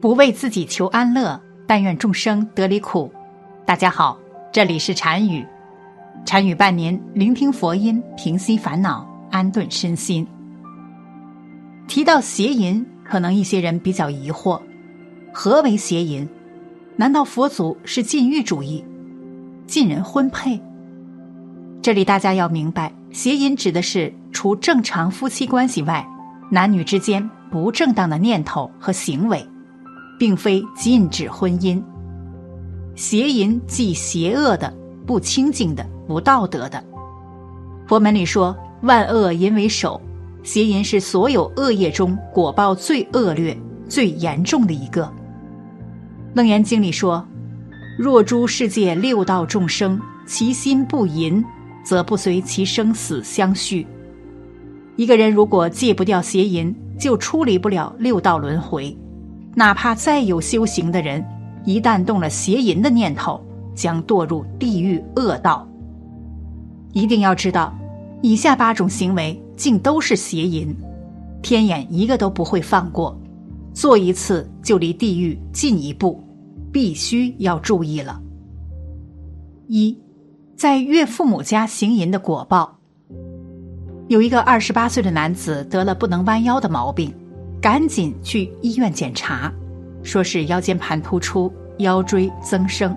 不为自己求安乐，但愿众生得离苦。大家好，这里是禅语，禅语伴您聆听佛音，平息烦恼，安顿身心。提到邪淫，可能一些人比较疑惑：何为邪淫？难道佛祖是禁欲主义，禁人婚配？这里大家要明白，邪淫指的是除正常夫妻关系外，男女之间不正当的念头和行为，并非禁止婚姻。邪淫即邪恶的、不清净的、不道德的。佛门里说：“万恶淫为首”，邪淫是所有恶业中果报最恶劣、最严重的一个。楞严经里说：“若诸世界六道众生，其心不淫。”则不随其生死相续。一个人如果戒不掉邪淫，就出离不了六道轮回。哪怕再有修行的人，一旦动了邪淫的念头，将堕入地狱恶道。一定要知道，以下八种行为竟都是邪淫，天眼一个都不会放过。做一次就离地狱近一步，必须要注意了。一。在岳父母家行淫的果报，有一个二十八岁的男子得了不能弯腰的毛病，赶紧去医院检查，说是腰间盘突出、腰椎增生。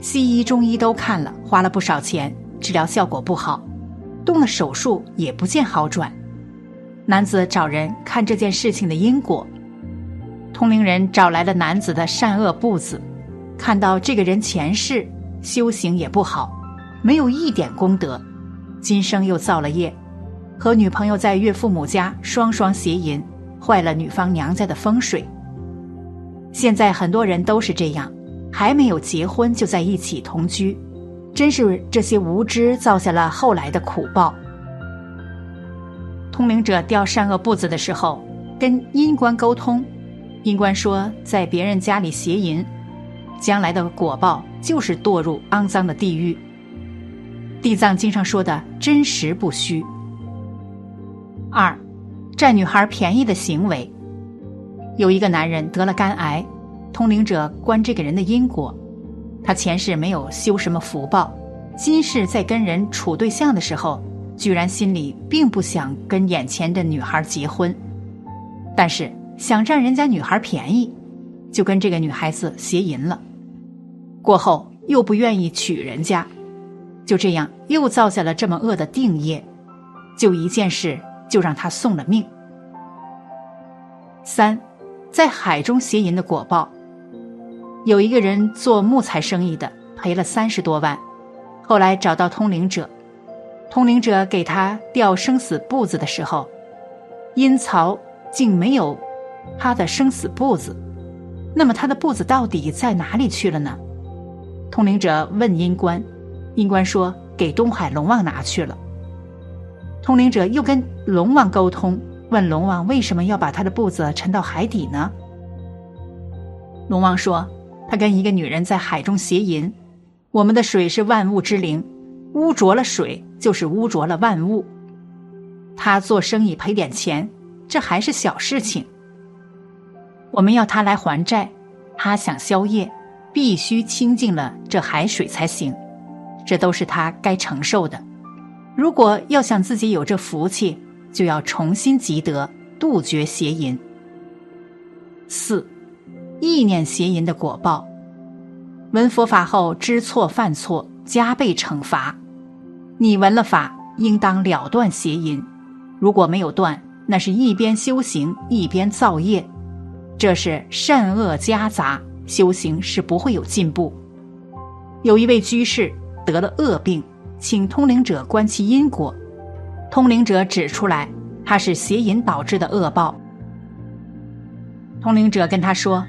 西医、中医都看了，花了不少钱，治疗效果不好，动了手术也不见好转。男子找人看这件事情的因果，通灵人找来了男子的善恶簿子，看到这个人前世。修行也不好，没有一点功德，今生又造了业，和女朋友在岳父母家双双邪淫，坏了女方娘家的风水。现在很多人都是这样，还没有结婚就在一起同居，真是这些无知造下了后来的苦报。通灵者调善恶簿子的时候，跟阴官沟通，阴官说在别人家里邪淫。将来的果报就是堕入肮脏的地狱。地藏经上说的真实不虚。二，占女孩便宜的行为。有一个男人得了肝癌，通灵者观这个人的因果，他前世没有修什么福报，今世在跟人处对象的时候，居然心里并不想跟眼前的女孩结婚，但是想占人家女孩便宜。就跟这个女孩子邪淫了，过后又不愿意娶人家，就这样又造下了这么恶的定业，就一件事就让他送了命。三，在海中邪淫的果报，有一个人做木材生意的，赔了三十多万，后来找到通灵者，通灵者给他调生死簿子的时候，阴曹竟没有他的生死簿子。那么他的簿子到底在哪里去了呢？通灵者问阴官，阴官说给东海龙王拿去了。通灵者又跟龙王沟通，问龙王为什么要把他的步子沉到海底呢？龙王说他跟一个女人在海中邪淫。我们的水是万物之灵，污浊了水就是污浊了万物。他做生意赔点钱，这还是小事情。我们要他来还债，他想消业，必须清净了这海水才行，这都是他该承受的。如果要想自己有这福气，就要重新积德，杜绝邪淫。四，意念邪淫的果报，闻佛法后知错犯错，加倍惩罚。你闻了法，应当了断邪淫，如果没有断，那是一边修行一边造业。这是善恶夹杂，修行是不会有进步。有一位居士得了恶病，请通灵者观其因果。通灵者指出来，他是邪淫导致的恶报。通灵者跟他说：“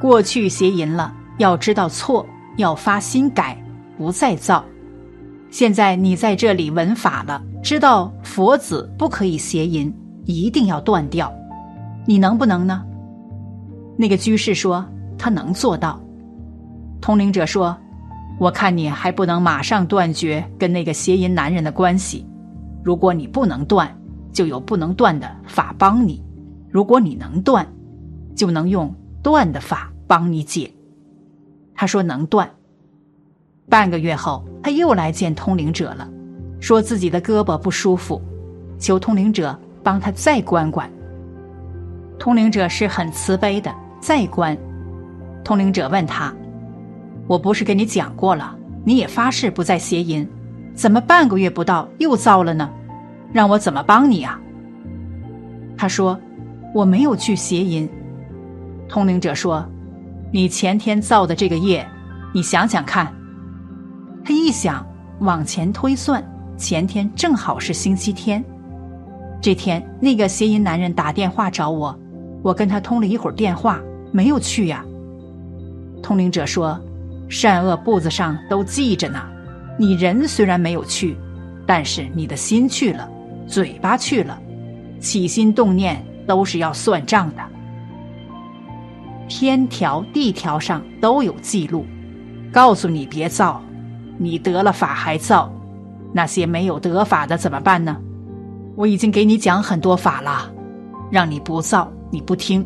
过去邪淫了，要知道错，要发心改，不再造。现在你在这里闻法了，知道佛子不可以邪淫，一定要断掉。你能不能呢？”那个居士说：“他能做到。”通灵者说：“我看你还不能马上断绝跟那个邪淫男人的关系。如果你不能断，就有不能断的法帮你；如果你能断，就能用断的法帮你解。他说能断。半个月后，他又来见通灵者了，说自己的胳膊不舒服，求通灵者帮他再关关。通灵者是很慈悲的，再关。通灵者问他：“我不是跟你讲过了，你也发誓不再邪淫，怎么半个月不到又糟了呢？让我怎么帮你啊？”他说：“我没有去邪淫。”通灵者说：“你前天造的这个业，你想想看。”他一想，往前推算，前天正好是星期天。这天，那个邪淫男人打电话找我，我跟他通了一会儿电话，没有去呀。通灵者说：“善恶簿子上都记着呢，你人虽然没有去，但是你的心去了，嘴巴去了，起心动念都是要算账的。天条地条上都有记录，告诉你别造。”你得了法还造，那些没有得法的怎么办呢？我已经给你讲很多法了，让你不造，你不听，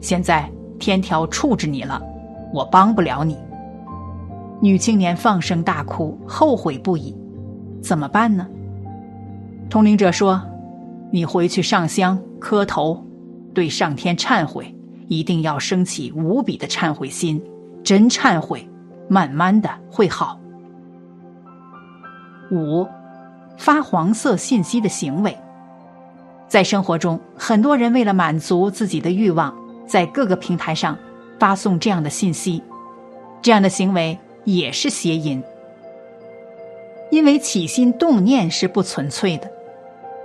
现在天条处置你了，我帮不了你。女青年放声大哭，后悔不已，怎么办呢？通灵者说：“你回去上香磕头，对上天忏悔，一定要升起无比的忏悔心，真忏悔，慢慢的会好。”五，发黄色信息的行为，在生活中，很多人为了满足自己的欲望，在各个平台上发送这样的信息，这样的行为也是邪淫，因为起心动念是不纯粹的，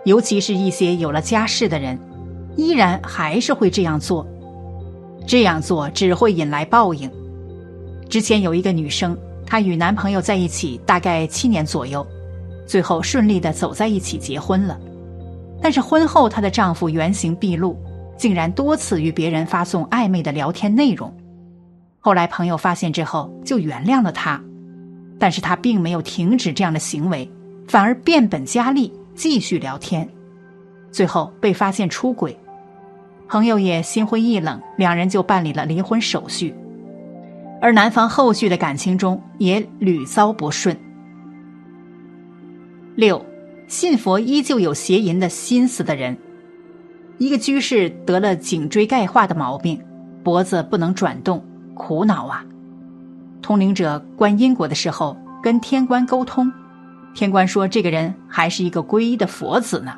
尤其是一些有了家室的人，依然还是会这样做，这样做只会引来报应。之前有一个女生，她与男朋友在一起大概七年左右。最后顺利的走在一起结婚了，但是婚后她的丈夫原形毕露，竟然多次与别人发送暧昧的聊天内容。后来朋友发现之后就原谅了他，但是他并没有停止这样的行为，反而变本加厉继续聊天，最后被发现出轨，朋友也心灰意冷，两人就办理了离婚手续，而男方后续的感情中也屡遭不顺。六，信佛依旧有邪淫的心思的人，一个居士得了颈椎钙化的毛病，脖子不能转动，苦恼啊！通灵者观因果的时候，跟天官沟通，天官说这个人还是一个皈依的佛子呢，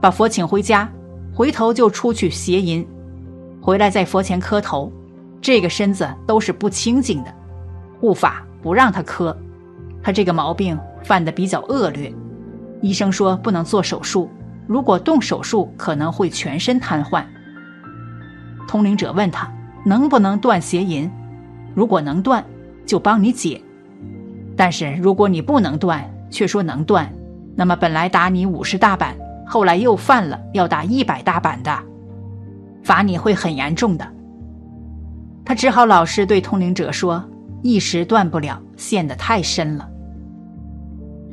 把佛请回家，回头就出去邪淫，回来在佛前磕头，这个身子都是不清净的，护法不让他磕，他这个毛病。犯的比较恶劣，医生说不能做手术，如果动手术可能会全身瘫痪。通灵者问他能不能断邪淫，如果能断，就帮你解；但是如果你不能断，却说能断，那么本来打你五十大板，后来又犯了，要打一百大板的，罚你会很严重的。他只好老实对通灵者说：一时断不了，陷得太深了。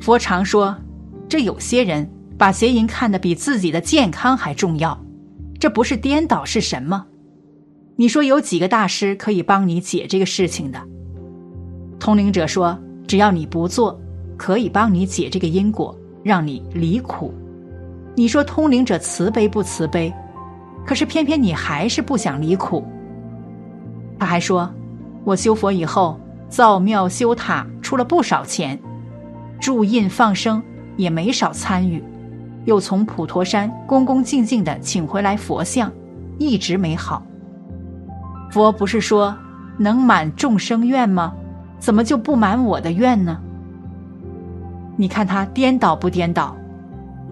佛常说，这有些人把邪淫看得比自己的健康还重要，这不是颠倒是什么？你说有几个大师可以帮你解这个事情的？通灵者说，只要你不做，可以帮你解这个因果，让你离苦。你说通灵者慈悲不慈悲？可是偏偏你还是不想离苦。他还说，我修佛以后造庙修塔出了不少钱。铸印放生也没少参与，又从普陀山恭恭敬敬的请回来佛像，一直没好。佛不是说能满众生愿吗？怎么就不满我的愿呢？你看他颠倒不颠倒？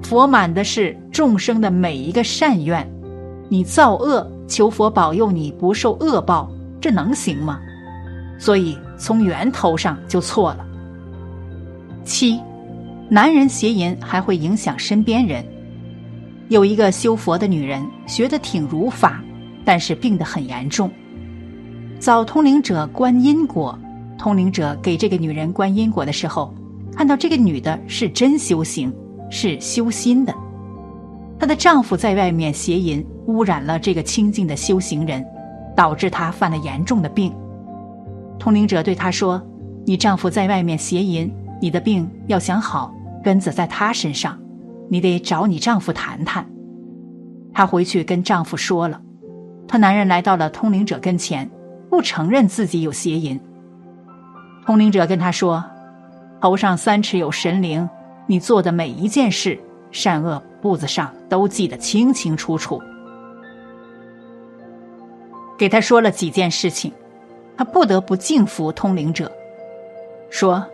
佛满的是众生的每一个善愿，你造恶求佛保佑你不受恶报，这能行吗？所以从源头上就错了。七，男人邪淫还会影响身边人。有一个修佛的女人，学得挺如法，但是病得很严重。找通灵者观因果，通灵者给这个女人观因果的时候，看到这个女的是真修行，是修心的。她的丈夫在外面邪淫，污染了这个清净的修行人，导致她犯了严重的病。通灵者对她说：“你丈夫在外面邪淫，你的病要想好，根子在他身上，你得找你丈夫谈谈。”她回去跟丈夫说了，她男人来到了通灵者跟前，不承认自己有邪淫。通灵者跟他说：“头上三尺有神灵，你做的每一件事，善恶簿子上都记得清清楚楚。”给他说了几件事情，他不得不敬服通灵者，说：“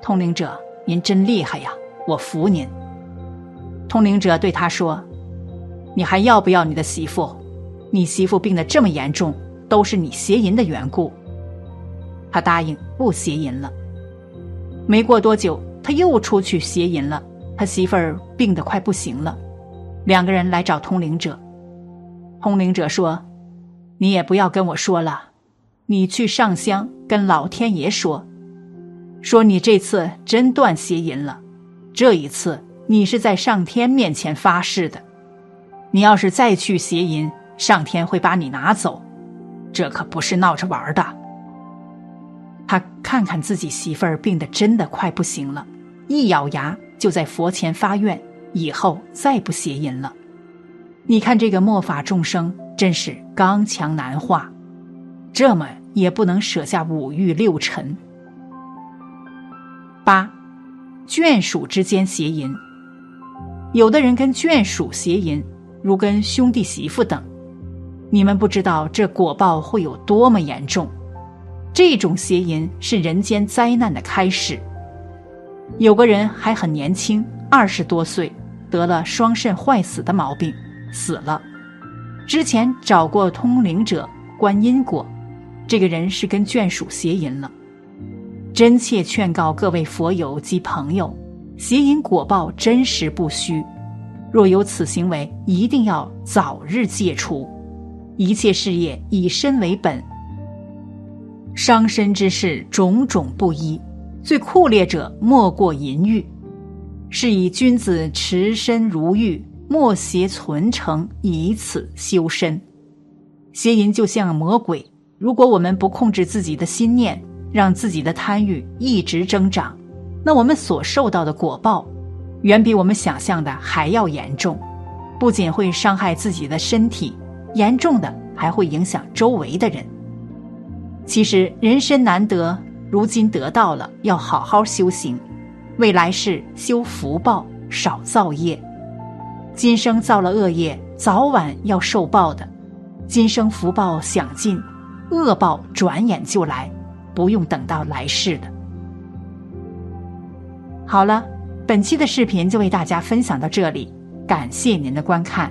通灵者，您真厉害呀，我服您。”通灵者对他说：“你还要不要你的媳妇？你媳妇病得这么严重，都是你邪淫的缘故。”他答应不邪淫了。没过多久，他又出去邪淫了。他媳妇儿病得快不行了，两个人来找通灵者。通灵者说：“你也不要跟我说了，你去上香跟老天爷说，说你这次真断邪淫了。这一次你是在上天面前发誓的。你要是再去邪淫，上天会把你拿走。这可不是闹着玩的。”他看看自己媳妇儿病得真的快不行了，一咬牙就在佛前发愿，以后再不邪淫了。你看这个末法众生真是刚强难化，这么也不能舍下五欲六尘。八，眷属之间邪淫，有的人跟眷属邪淫，如跟兄弟媳妇等，你们不知道这果报会有多么严重。这种邪淫是人间灾难的开始。有个人还很年轻，二十多岁，得了双肾坏死的毛病，死了。之前找过通灵者观因果，这个人是跟眷属邪淫了。真切劝告各位佛友及朋友，邪淫果报真实不虚，若有此行为，一定要早日戒除。一切事业以身为本。伤身之事种种不一，最酷烈者莫过淫欲。是以君子持身如玉，莫邪存诚，以此修身。邪淫就像魔鬼，如果我们不控制自己的心念，让自己的贪欲一直增长，那我们所受到的果报，远比我们想象的还要严重。不仅会伤害自己的身体，严重的还会影响周围的人。其实人生难得，如今得到了，要好好修行，未来世修福报，少造业。今生造了恶业，早晚要受报的。今生福报享尽，恶报转眼就来，不用等到来世的。好了，本期的视频就为大家分享到这里，感谢您的观看。